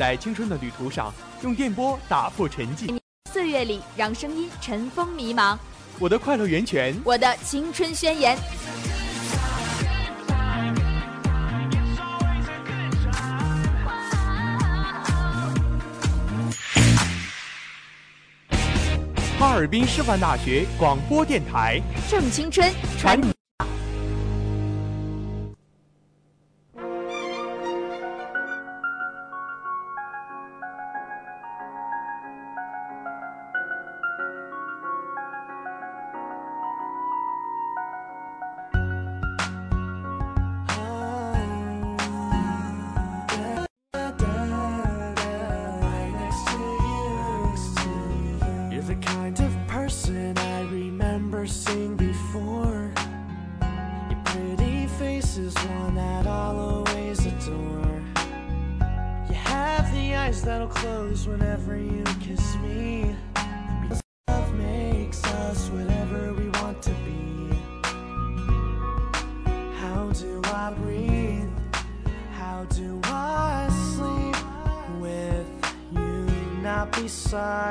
在青春的旅途上，用电波打破沉寂。岁月里，让声音尘封迷茫。我的快乐源泉，我的青春宣言。哈尔滨师范大学广播电台，正青春，传 passar.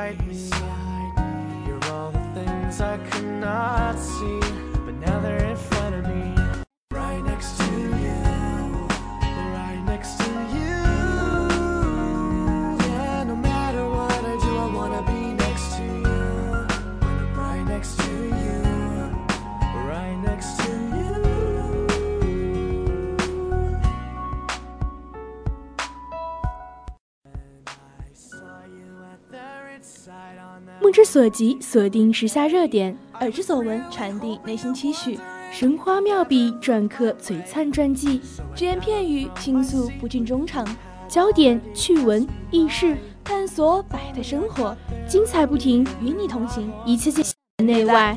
目之所及，锁定时下热点；耳之所闻，传递内心期许。神花妙笔，篆刻璀璨传记，只言片语倾诉不尽衷肠。焦点、趣闻、轶事，探索百态生活，精彩不停，与你同行，一切尽内外。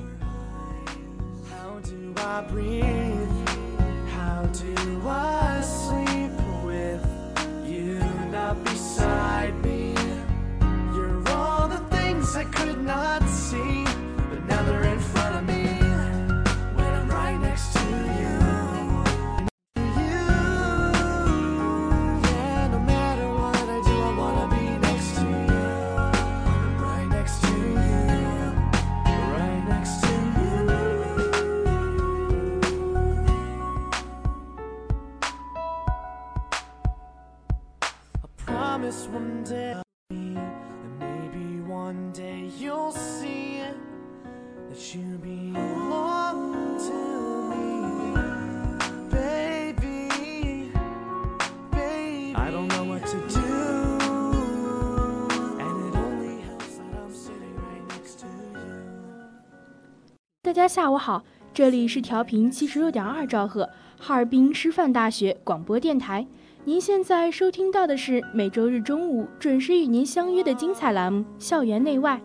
大家下午好，这里是调频七十六点二兆赫，哈尔滨师范大学广播电台。您现在收听到的是每周日中午准时与您相约的精彩栏目《校园内外》，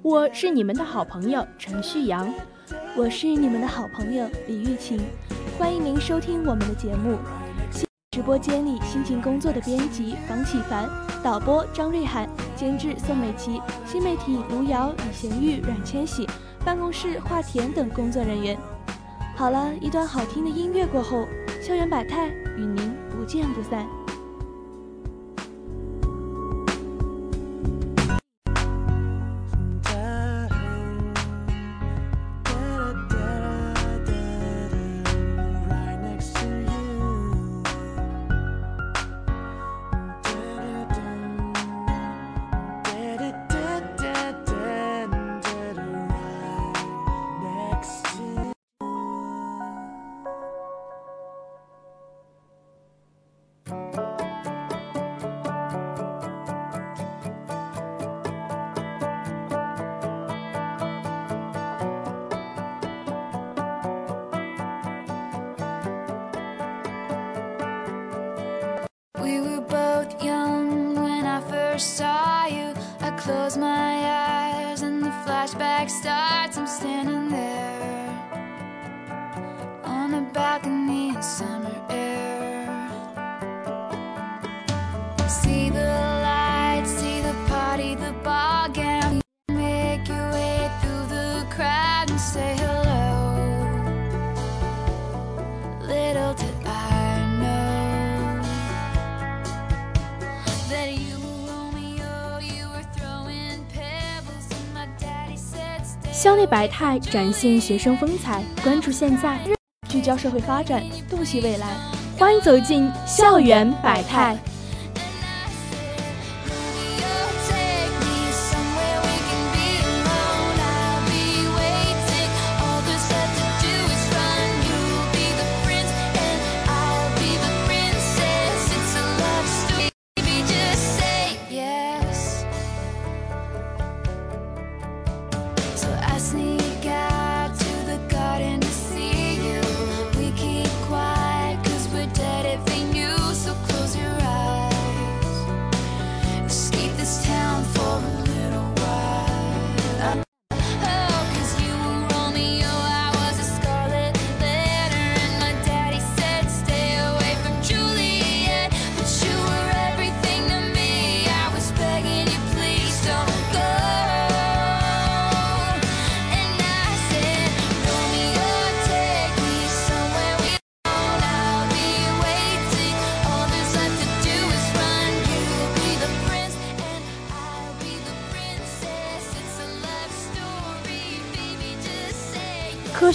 我是你们的好朋友陈旭阳。我是你们的好朋友李玉琴，欢迎您收听我们的节目。直播间里辛勤工作的编辑房启凡、导播张瑞涵、监制宋美琪、新媒体卢瑶、李贤玉、阮千玺、办公室画田等工作人员。好了，一段好听的音乐过后，校园百态与您不见不散。first time. 百态展现学生风采，关注现在，聚焦社会发展，洞悉未来。欢迎走进校园百态。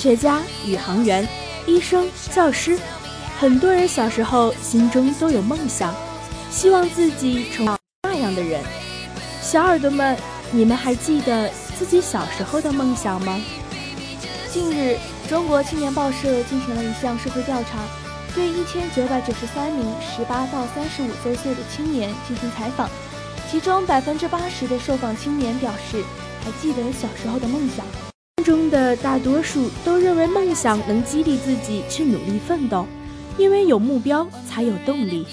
学家、宇航员、医生、教师，很多人小时候心中都有梦想，希望自己成为那样的人。小耳朵们，你们还记得自己小时候的梦想吗？近日，中国青年报社进行了一项社会调查，对一千九百九十三名十八到三十五周岁的青年进行采访，其中百分之八十的受访青年表示还记得小时候的梦想。中的大多数都认为梦想能激励自己去努力奋斗，因为有目标才有动力。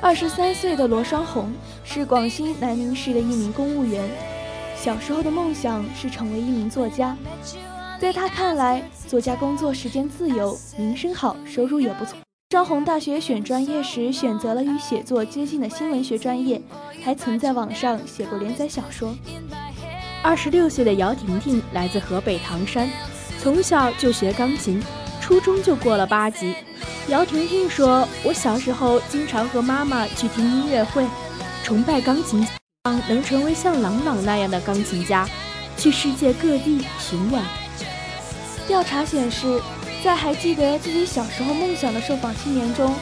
二十三岁的罗双红是广西南宁市的一名公务员，小时候的梦想是成为一名作家。在他看来，作家工作时间自由，名声好，收入也不错。双红大学选专业时选择了与写作接近的新闻学专业，还曾在网上写过连载小说。二十六岁的姚婷婷来自河北唐山，从小就学钢琴，初中就过了八级。姚婷婷说：“我小时候经常和妈妈去听音乐会，崇拜钢琴家，能成为像郎朗那样的钢琴家，去世界各地巡演。”调查显示，在还记得自己小时候梦想的受访青年中，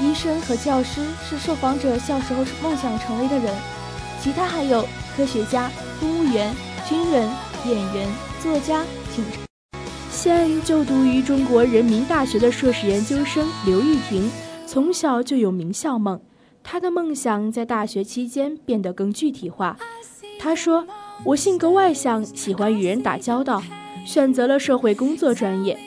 医生和教师是受访者小时候梦想成为的人，其他还有科学家、公务员、军人、演员、作家、警察。现就读于中国人民大学的硕士研究生刘玉婷，从小就有名校梦，她的梦想在大学期间变得更具体化。她说：“我性格外向，喜欢与人打交道。”选择了社会工作专业，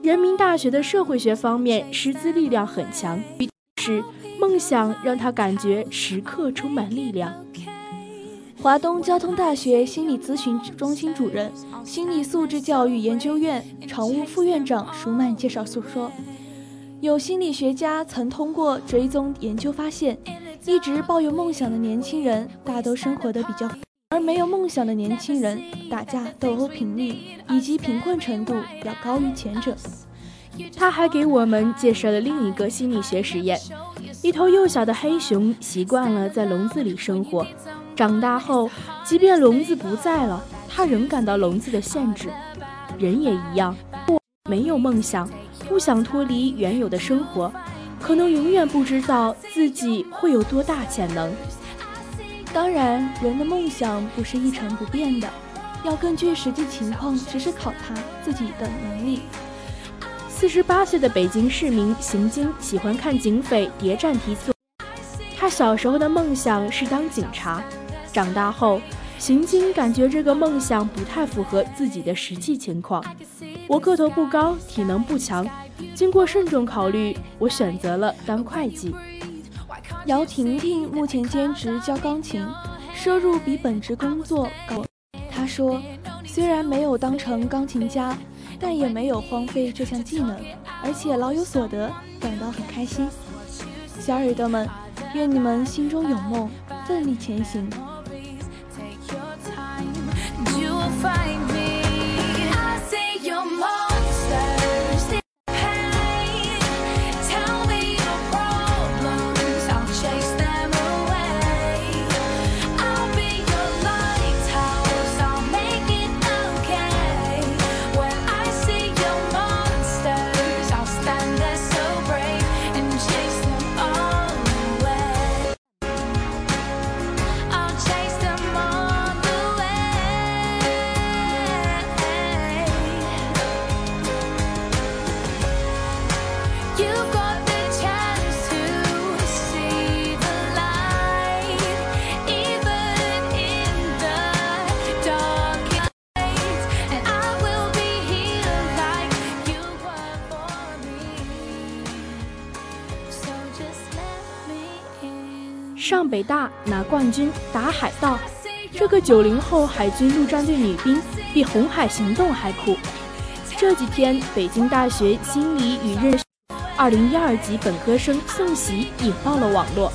人民大学的社会学方面师资力量很强，于是梦想让她感觉时刻充满力量。华东交通大学心理咨询中心主任、心理素质教育研究院常务副院长舒曼介绍诉说，有心理学家曾通过追踪研究发现，一直抱有梦想的年轻人大都生活的比较。而没有梦想的年轻人，打架斗殴频率以及贫困程度要高于前者。他还给我们介绍了另一个心理学实验：一头幼小的黑熊习惯了在笼子里生活，长大后，即便笼子不在了，他仍感到笼子的限制。人也一样，不没有梦想，不想脱离原有的生活，可能永远不知道自己会有多大潜能。当然，人的梦想不是一成不变的，要根据实际情况实时考察自己的能力。四十八岁的北京市民邢晶喜欢看警匪谍战题材。他小时候的梦想是当警察，长大后，邢晶感觉这个梦想不太符合自己的实际情况。我个头不高，体能不强，经过慎重考虑，我选择了当会计。姚婷婷目前兼职教钢琴，收入比本职工作高。她说：“虽然没有当成钢琴家，但也没有荒废这项技能，而且老有所得，感到很开心。小耳朵们，愿你们心中有梦，奋力前行。Find 大拿冠军打海盗，这个九零后海军陆战队女兵比红海行动还酷。这几天，北京大学心理与认识二零一二级本科生宋喜引爆了网络。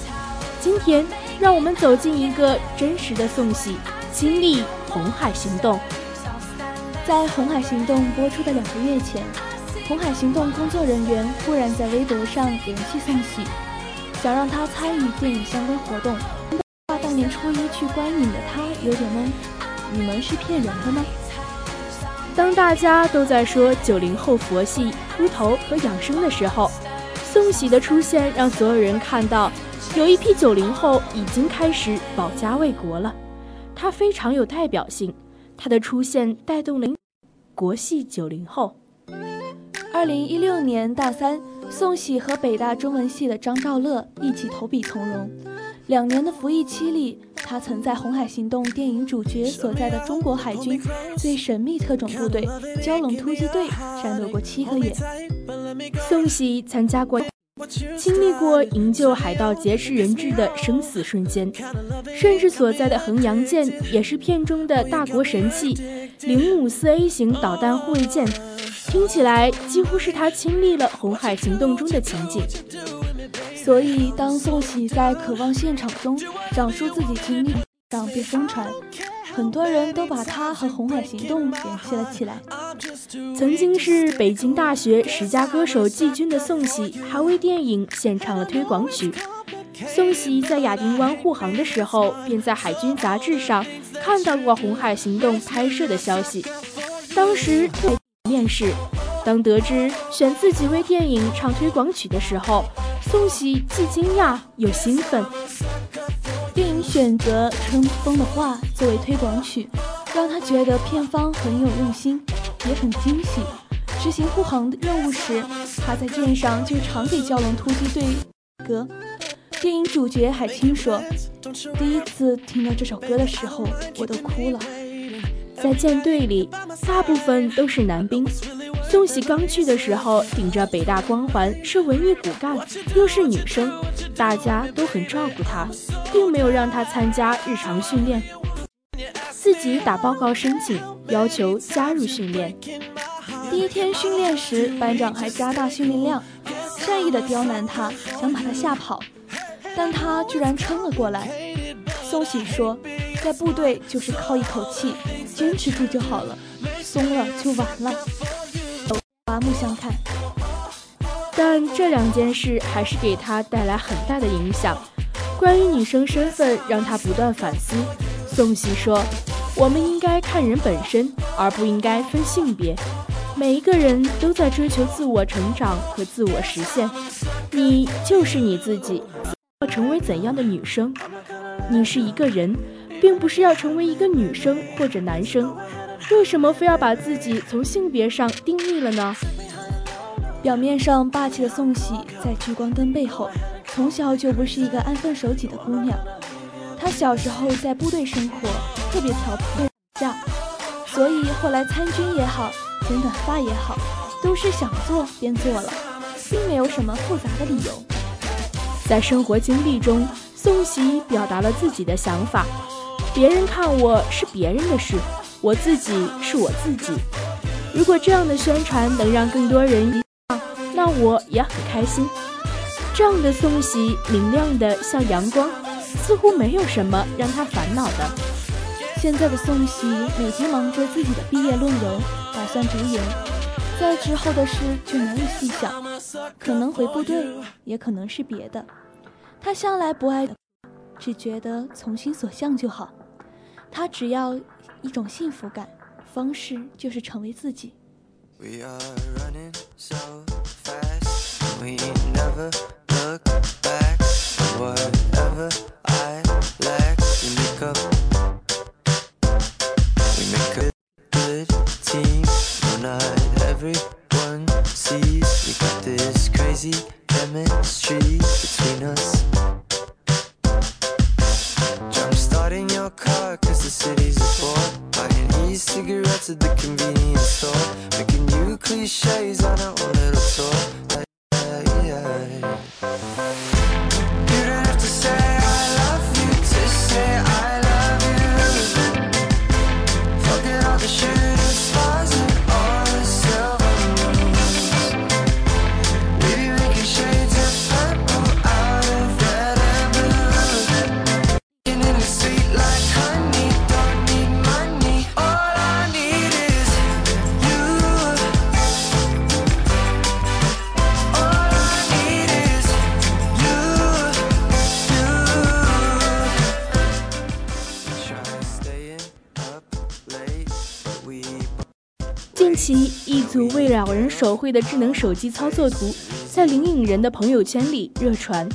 今天，让我们走进一个真实的宋喜经历红海行动。在《红海行动》播出的两个月前，红海行动工作人员忽然在微博上联系宋喜，想让他参与电影相关活动。怕大年初一去观影的他有点懵，你们是骗人的吗？当大家都在说九零后佛系、秃头和养生的时候，宋喜的出现让所有人看到，有一批九零后已经开始保家卫国了。他非常有代表性，他的出现带动了国系九零后。二零一六年大三，宋喜和北大中文系的张兆乐一起投笔从戎。两年的服役期里，他曾在《红海行动》电影主角所在的中国海军最神秘特种部队——蛟龙突击队战斗过七个月。宋喜参加过，经历过营救海盗劫持人质的生死瞬间，甚至所在的衡阳舰也是片中的大国神器零五四 A 型导弹护卫舰。听起来几乎是他亲历了红海行动中的情景。所以，当宋喜在渴望现场中讲述自己经历上被疯传，很多人都把他和红海行动联系了起来。曾经是北京大学十佳歌手季军的宋喜，还为电影献唱了推广曲。宋喜在亚丁湾护航的时候，便在海军杂志上看到过红海行动拍摄的消息。当时面试，当得知选自己为电影唱推广曲的时候，宋喜既惊讶又兴奋。电影选择春风的话作为推广曲，让他觉得片方很有用心，也很惊喜。执行护航的任务时，他在舰上就常给蛟龙突击队歌。电影主角海清说：“第一次听到这首歌的时候，我都哭了。”在舰队里，大部分都是男兵。宋喜刚去的时候，顶着北大光环，是文艺骨干，又是女生，大家都很照顾她，并没有让她参加日常训练，自己打报告申请，要求加入训练。第一天训练时，班长还加大训练量，善意的刁难她，想把她吓跑，但她居然撑了过来。宋喜说，在部队就是靠一口气，坚持住就好了，松了就完了。刮目相看。但这两件事还是给他带来很大的影响。关于女生身份，让他不断反思。宋喜说：“我们应该看人本身，而不应该分性别。每一个人都在追求自我成长和自我实现。你就是你自己，要成为怎样的女生？你是一个人，并不是要成为一个女生或者男生。为什么非要把自己从性别上定义了呢？”表面上霸气的宋喜，在聚光灯背后，从小就不是一个安分守己的姑娘。她小时候在部队生活，特别调皮架，所以后来参军也好，剪短发也好，都是想做便做了，并没有什么复杂的理由。在生活经历中，宋喜表达了自己的想法：别人看我是别人的事，我自己是我自己。如果这样的宣传能让更多人，那我也很开心。这样的宋喜，明亮的像阳光，似乎没有什么让他烦恼的。现在的宋喜每天忙着自己的毕业论文，打算读研，在之后的事就难以细想，可能回部队，也可能是别的。他向来不爱，只觉得从心所向就好。他只要一种幸福感，方式就是成为自己。We are running so fast, we never look 手绘的智能手机操作图在灵隐人的朋友圈里热传。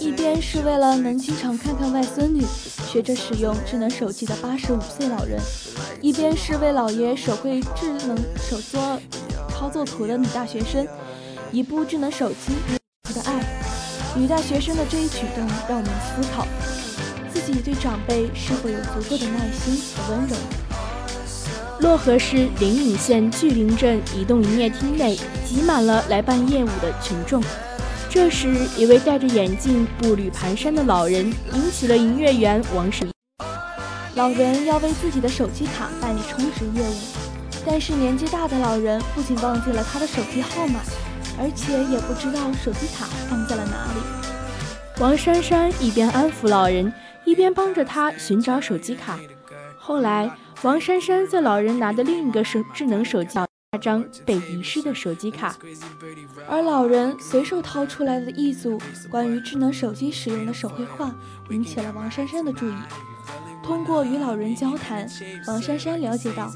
一边是为了能经常看看外孙女，学着使用智能手机的八十五岁老人，一边是为老爷手绘智能手作操作图的女大学生。一部智能手机，的爱。女大学生的这一举动让我们思考，自己对长辈是否有足够的耐心和温柔。漯河市灵隐县巨灵镇移动营业厅内挤满了来办业务的群众。这时，一位戴着眼镜、步履蹒跚的老人引起了营业员王石。老人要为自己的手机卡办理充值业务，但是年纪大的老人不仅忘记了他的手机号码，而且也不知道手机卡放在了哪里。王珊珊一边安抚老人，一边帮着他寻找手机卡。后来，王珊珊在老人拿的另一个手智能手机那张被遗失的手机卡，而老人随手掏出来的一组关于智能手机使用的手绘画，引起了王珊珊的注意。通过与老人交谈，王珊珊了解到，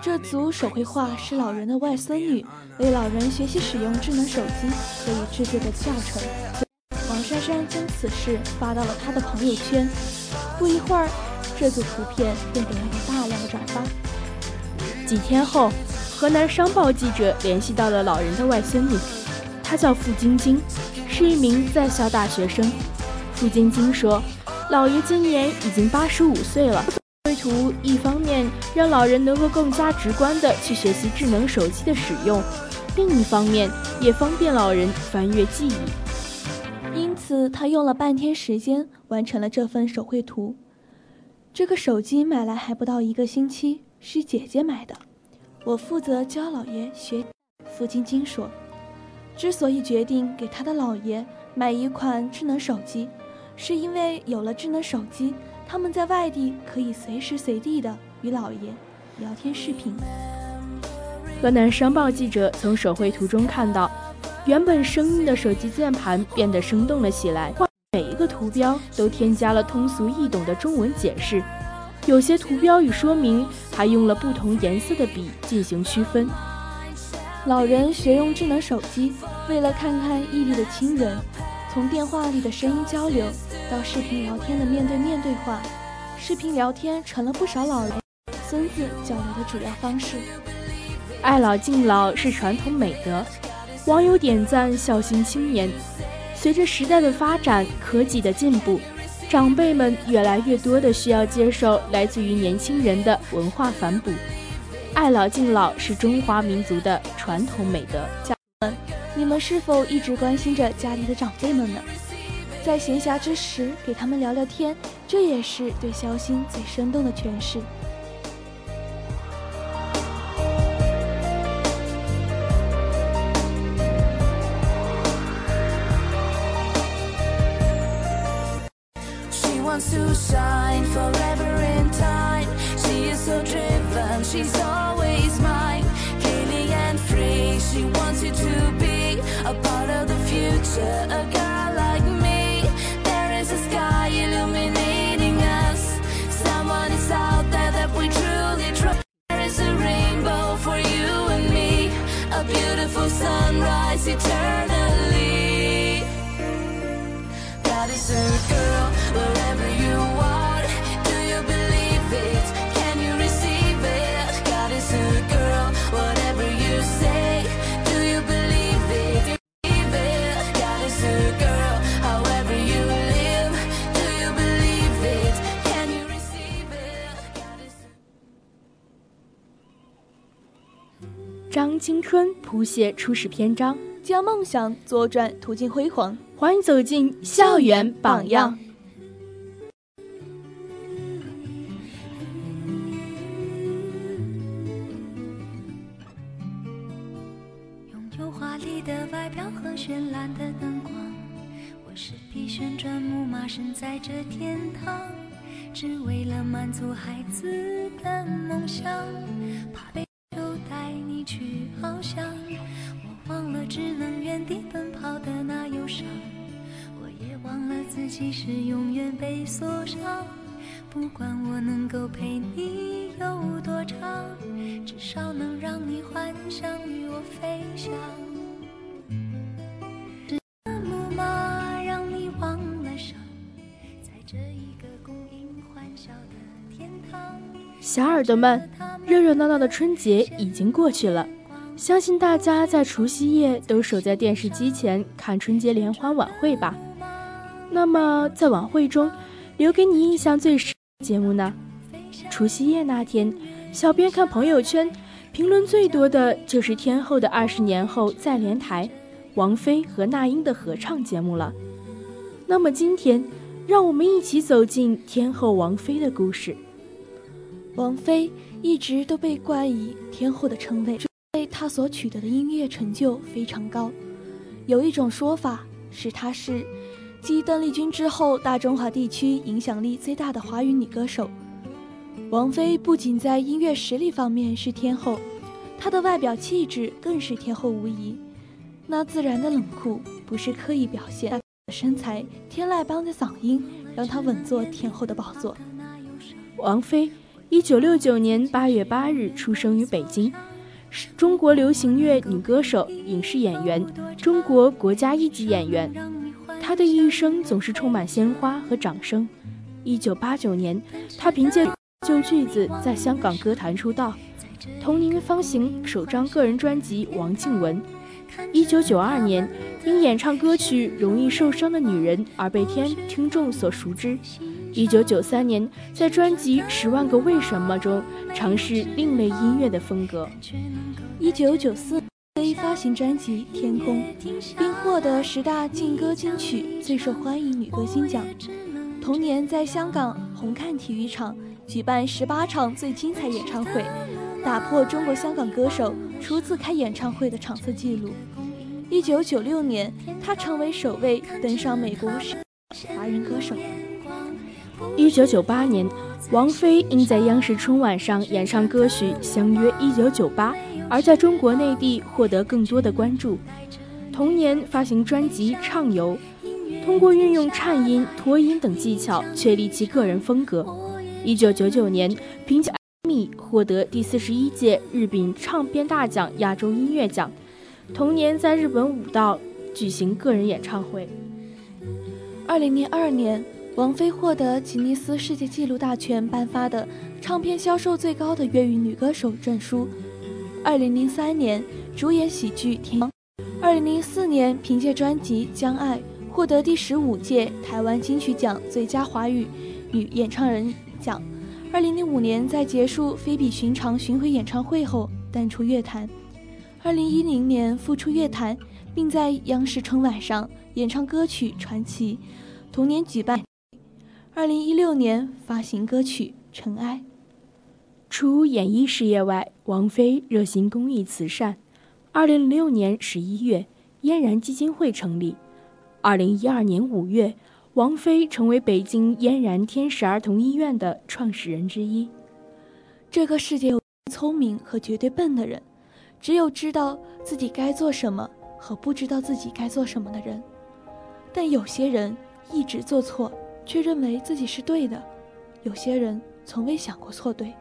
这组手绘画是老人的外孙女为老人学习使用智能手机可以制作的教程。王珊珊将此事发到了她的朋友圈，不一会儿，这组图片便得到了大量的转发。几天后，河南商报记者联系到了老人的外孙女，她叫付晶晶，是一名在校大学生。付晶晶说：“老爷今年已经八十五岁了，绘图一方面让老人能够更加直观地去学习智能手机的使用，另一方面也方便老人翻阅记忆。因此，他用了半天时间完成了这份手绘图。这个手机买来还不到一个星期，是姐姐买的。我负责教老爷学。付晶晶说，之所以决定给他的老爷买一款智能手机，是因为有了智能手机，他们在外地可以随时随地的与老爷聊天视频。河南商报记者从手绘图中看到，原本生硬的手机键盘变得生动了起来，每一个图标都添加了通俗易懂的中文解释，有些图标与说明还用了不同颜色的笔进行区分。老人学用智能手机，为了看看异地的亲人，从电话里的声音交流到视频聊天的面对面对话，视频聊天成了不少老人孙子交流的主要方式。爱老敬老是传统美德，网友点赞孝心青年。随着时代的发展，科技的进步，长辈们越来越多的需要接受来自于年轻人的文化反哺。爱老敬老是中华民族的传统美德。家人们，你们是否一直关心着家里的长辈们呢？在闲暇之时给他们聊聊天，这也是对孝心最生动的诠释。Shine forever in time. She is so driven, she's always mine. Kaylee and free, she wants you to be a part of the future. A girl like me, there is a sky illuminating us. Someone is out there that we truly trust. There is a rainbow for you and me, a beautiful sunrise eternally. God is a girl 春谱写初始篇章，将梦想左转，途径辉煌。欢迎走进校园榜样。拥有华丽的外表和绚烂的灯光，我是匹旋转木马，身在这天堂，只为了满足孩子的梦想，怕被带你去翱翔。我忘了只能原地奔跑的那忧伤，我也忘了自己是永远被锁上。不管我能够陪你有多长，至少能让你幻想与我飞翔。是木马让你忘了伤，在这一个供应欢笑的天堂。小耳朵们，热热闹闹的春节已经过去了，相信大家在除夕夜都守在电视机前看春节联欢晚会吧。那么，在晚会中，留给你印象最深的节目呢？除夕夜那天，小编看朋友圈，评论最多的就是天后的二十年后再联台，王菲和那英的合唱节目了。那么今天，让我们一起走进天后王菲的故事。王菲一直都被冠以天后的称谓，因为她所取得的音乐成就非常高。有一种说法是她是继邓丽君之后，大中华地区影响力最大的华语女歌手。王菲不仅在音乐实力方面是天后，她的外表气质更是天后无疑。那自然的冷酷不是刻意表现，她的身材、天籁般的嗓音让她稳坐天后的宝座。王菲，一九六九年八月八日出生于北京，是中国流行乐女歌手、影视演员，中国国家一级演员。她的一生总是充满鲜花和掌声。一九八九年，她凭借《旧句子》在香港歌坛出道，同年发行首张个人专辑《王静文》。一九九二年，因演唱歌曲《容易受伤的女人》而被天听众所熟知。一九九三年，在专辑《十万个为什么》中尝试另类音乐的风格。一九九四年发行专辑《天空》，并获得十大劲歌金曲最受欢迎女歌星奖。同年，在香港红磡体育场举办十八场最精彩演唱会，打破中国香港歌手初次开演唱会的场次纪录。一九九六年，她成为首位登上美国华人歌手。一九九八年，王菲因在央视春晚上演唱歌曲《相约一九九八》，而在中国内地获得更多的关注。同年发行专辑《畅游》，通过运用颤音、拖音等技巧确立其个人风格。一九九九年，凭借《米》获得第四十一届日本唱片大奖亚洲音乐奖。同年，在日本武道举行个人演唱会。二零零二年。王菲获得吉尼斯世界纪录大全颁发的唱片销售最高的粤语女歌手证书。二零零三年主演喜剧《天王》。二零零四年凭借专辑《将爱》获得第十五届台湾金曲奖最佳华语女演唱人奖。二零零五年在结束非比寻常巡回演唱会后淡出乐坛。二零一零年复出乐坛，并在央视春晚上演唱歌曲《传奇》。同年举办。二零一六年发行歌曲《尘埃》。除演艺事业外，王菲热心公益慈善。二零零六年十一月，嫣然基金会成立。二零一二年五月，王菲成为北京嫣然天使儿童医院的创始人之一。这个世界有聪明和绝对笨的人，只有知道自己该做什么和不知道自己该做什么的人。但有些人一直做错，却认为自己是对的；有些人从未想过错对，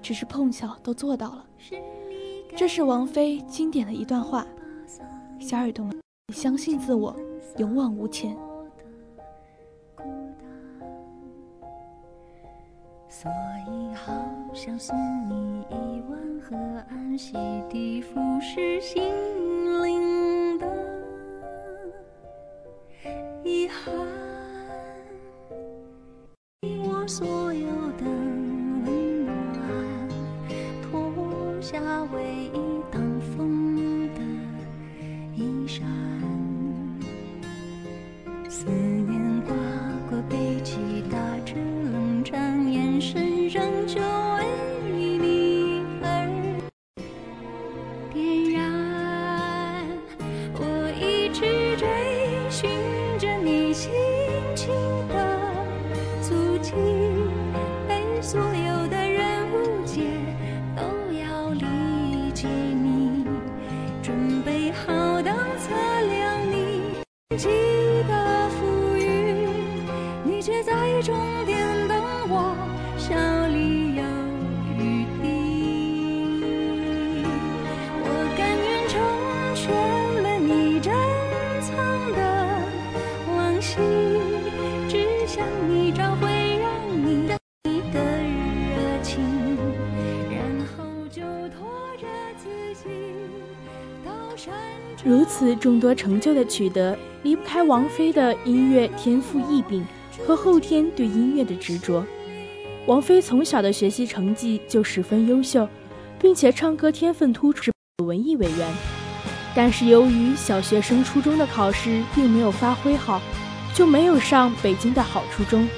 只是碰巧都做到了。这是王菲经典的一段话：“小耳朵们，相信自我，勇往无前。”所以，好想送你一碗河岸洗涤腐蚀心灵的遗憾，所有的终点等我，笑里有雨滴。我甘愿成全了你珍藏的往昔，只想你找回让你的热情，然后就拖着自己到山中。如此众多成就的取得，离不开王菲的音乐天赋异禀和后天对音乐的执着。王菲从小的学习成绩就十分优秀，并且唱歌天分突出，文艺委员。但是由于小学生初中的考试并没有发挥好，就没有上北京的好初中，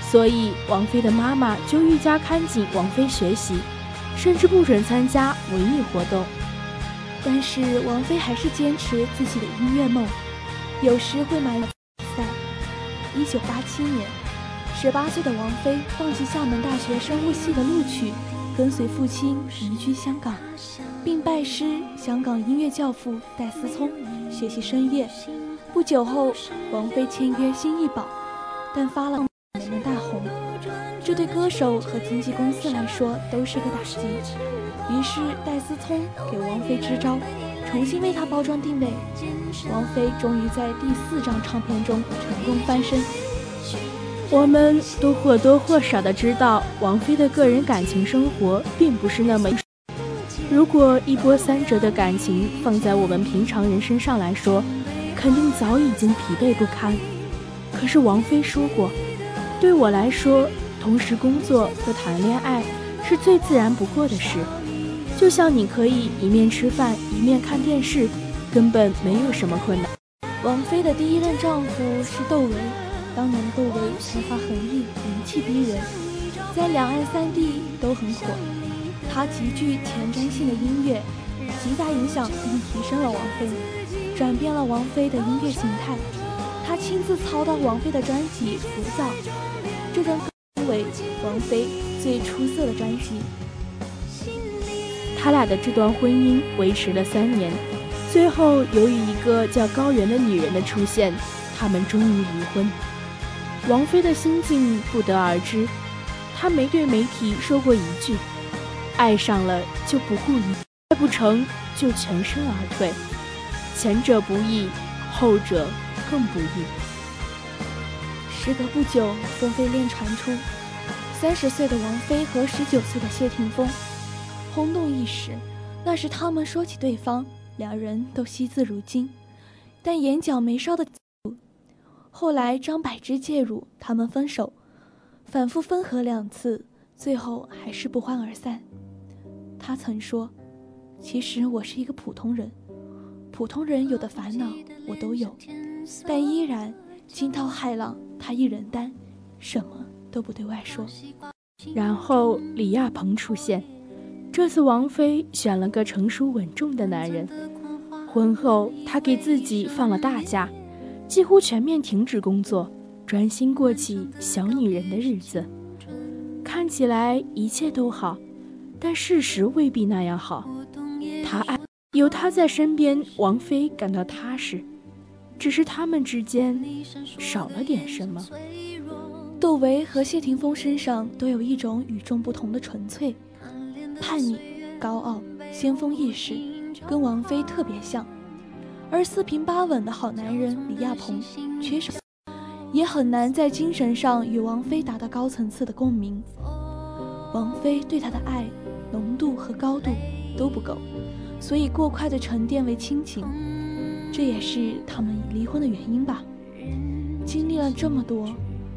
所以王菲的妈妈就愈加看紧王菲学习，甚至不准参加文艺活动。但是王菲还是坚持自己的音乐梦，有时会买。一九八七年，十八岁的王菲放弃厦门大学生物系的录取，跟随父亲移居香港，并拜师香港音乐教父戴思聪学习声乐。不久后，王菲签约新艺宝，但发了没能大红，这对歌手和经纪公司来说都是个打击。于是戴思聪给王菲支招，重新为她包装定位。王菲终于在第四张唱片中成功翻身。我们都或多或少的知道，王菲的个人感情生活并不是那么。如果一波三折的感情放在我们平常人身上来说，肯定早已经疲惫不堪。可是王菲说过，对我来说，同时工作和谈恋爱是最自然不过的事。就像你可以一面吃饭一面看电视，根本没有什么困难。王菲的第一任丈夫是窦唯，当年窦唯才华横溢，灵气逼人，在两岸三地都很火。他极具前瞻性的音乐，极大影响并提升了王菲，转变了王菲的音乐形态。他亲自操刀王菲的专辑《浮躁》，这张称为王菲最出色的专辑。他俩的这段婚姻维持了三年，最后由于一个叫高原的女人的出现，他们终于离婚。王菲的心境不得而知，她没对媒体说过一句：“爱上了就不顾一，爱不成就全身而退。”前者不易，后者更不易。时隔不久，分飞恋传出，三十岁的王菲和十九岁的谢霆锋。轰动一时，那是他们说起对方，两人都惜字如金。但眼角眉梢的，后来张柏芝介入，他们分手，反复分合两次，最后还是不欢而散。他曾说：“其实我是一个普通人，普通人有的烦恼我都有，但依然惊涛骇浪他一人担，什么都不对外说。”然后李亚鹏出现。这次王菲选了个成熟稳重的男人。婚后，她给自己放了大假，几乎全面停止工作，专心过起小女人的日子。看起来一切都好，但事实未必那样好。他爱有他在身边，王菲感到踏实。只是他们之间少了点什么。窦唯和谢霆锋身上都有一种与众不同的纯粹、叛逆、高傲、先锋意识，跟王菲特别像。而四平八稳的好男人李亚鹏，缺少，也很难在精神上与王菲达到高层次的共鸣。王菲对他的爱浓度和高度都不够，所以过快的沉淀为亲情。这也是他们离婚的原因吧。经历了这么多，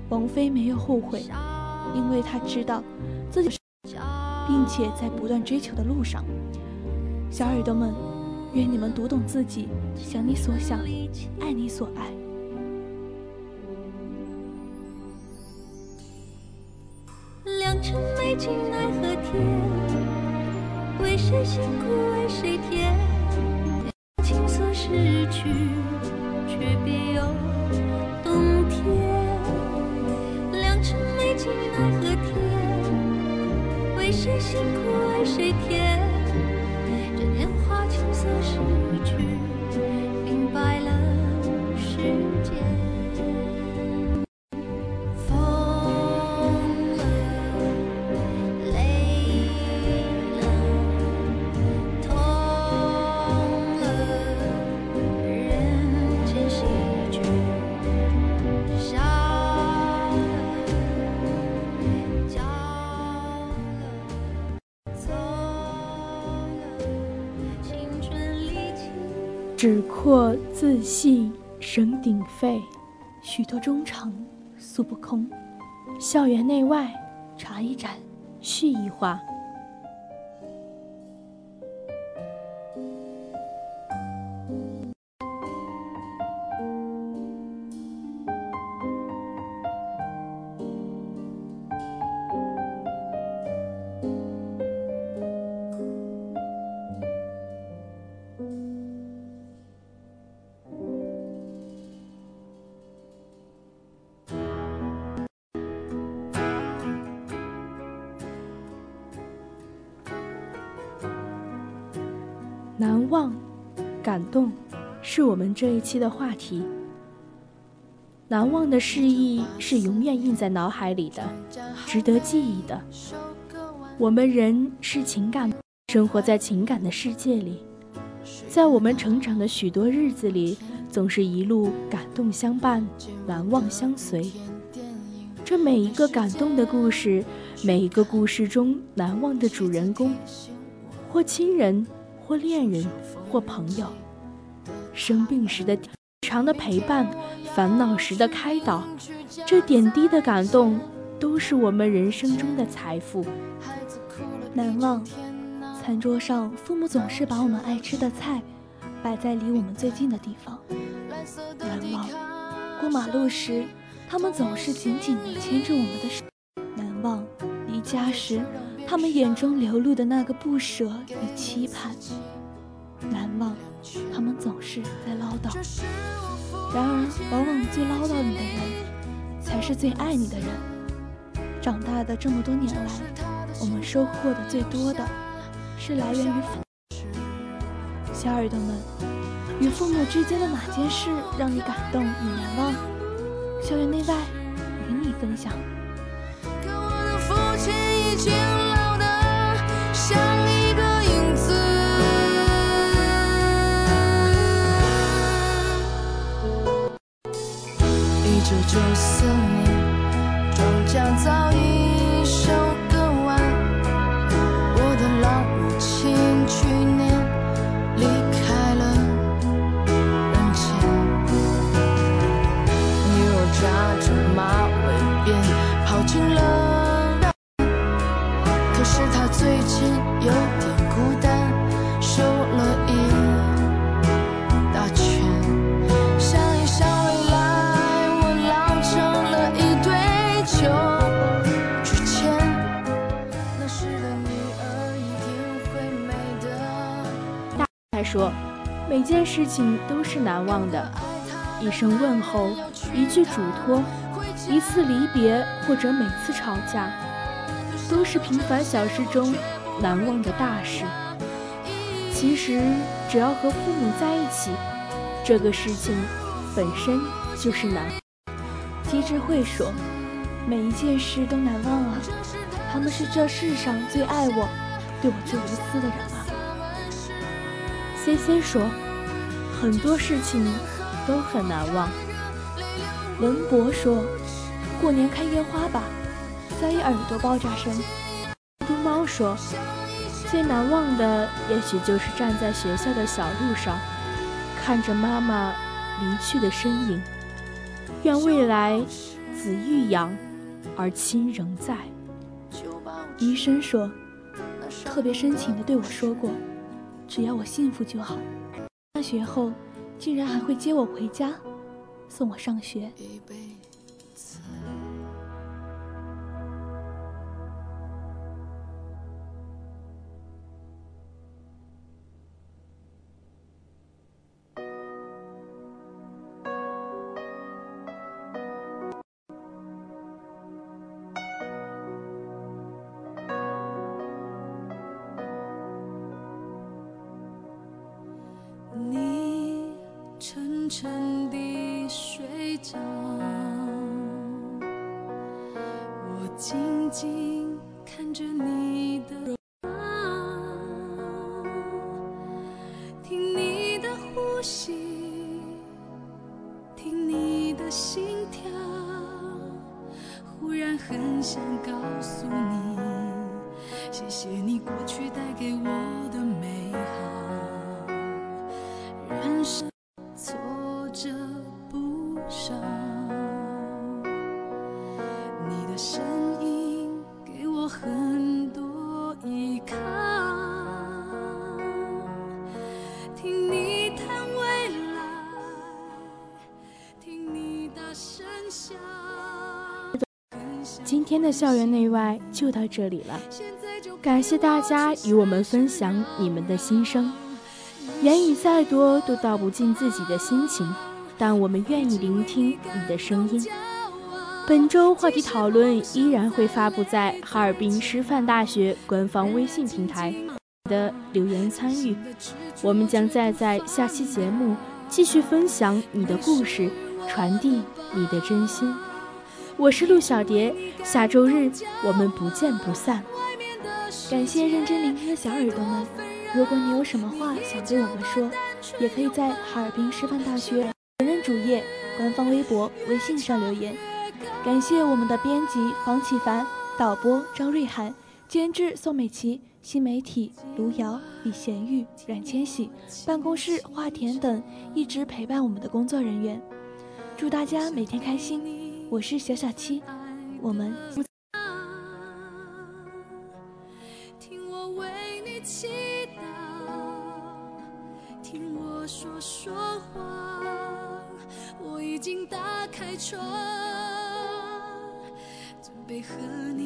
王菲没有后悔，因为她知道自己，并且在不断追求的路上。小耳朵们，愿你们读懂自己，想你所想，爱你所爱。良辰美景奈何天，为谁辛苦为谁甜？青涩逝去，却别有洞天。辛苦为谁甜？纸阔自细声鼎沸，许多衷肠诉不空。校园内外茶一盏，叙一话。难忘、感动，是我们这一期的话题。难忘的事意是永远印在脑海里的，值得记忆的。我们人是情感，生活在情感的世界里，在我们成长的许多日子里，总是一路感动相伴，难忘相随。这每一个感动的故事，每一个故事中难忘的主人公，或亲人。或恋人，或朋友，生病时的长的陪伴，烦恼时的开导，这点滴的感动，都是我们人生中的财富。难忘，餐桌上父母总是把我们爱吃的菜摆在离我们最近的地方。难忘，过马路时，他们总是紧紧地牵着我们的手。难忘，离家时。他们眼中流露的那个不舍与期盼，难忘。他们总是在唠叨，然而往往最唠叨你的人，才是最爱你的人。长大的这么多年来，我们收获的最多的，是来源于父。小耳朵们，与父母之间的哪件事让你感动与难忘？校园内外，与你分享。一九九四年，庄稼早已说，每件事情都是难忘的，一声问候，一句嘱托，一次离别或者每次吵架，都是平凡小事中难忘的大事。其实，只要和父母在一起，这个事情本身就是难。机智会说：“每一件事都难忘啊，他们是这世上最爱我、对我最无私的人。” C C 说：“很多事情都很难忘。”文博说：“过年看烟花吧，塞耳朵爆炸声。”嘟猫说：“最难忘的，也许就是站在学校的小路上，看着妈妈离去的身影。愿未来子欲养，而亲仍在。”医生说：“特别深情地对我说过，只要我幸福就好。放学后，竟然还会接我回家。”送我上学。沉沉地睡着，我静静看着你天的校园内外就到这里了，感谢大家与我们分享你们的心声。言语再多都道不尽自己的心情，但我们愿意聆听你的声音。本周话题讨论依然会发布在哈尔滨师范大学官方微信平台的留言参与，我们将再在下期节目继续分享你的故事，传递你的真心。我是陆小蝶，下周日我们不见不散。感谢认真聆听的小耳朵们。如果你有什么话想对我们说，也可以在哈尔滨师范大学个人主页、官方微博、微信上留言。感谢我们的编辑房启凡、导播张瑞涵、监制宋美琪、新媒体卢瑶、李贤玉、阮千玺、办公室华田等一直陪伴我们的工作人员。祝大家每天开心！我是小小七，我们。听我为你祈祷，听我说说话，我已经打开窗，准备和你。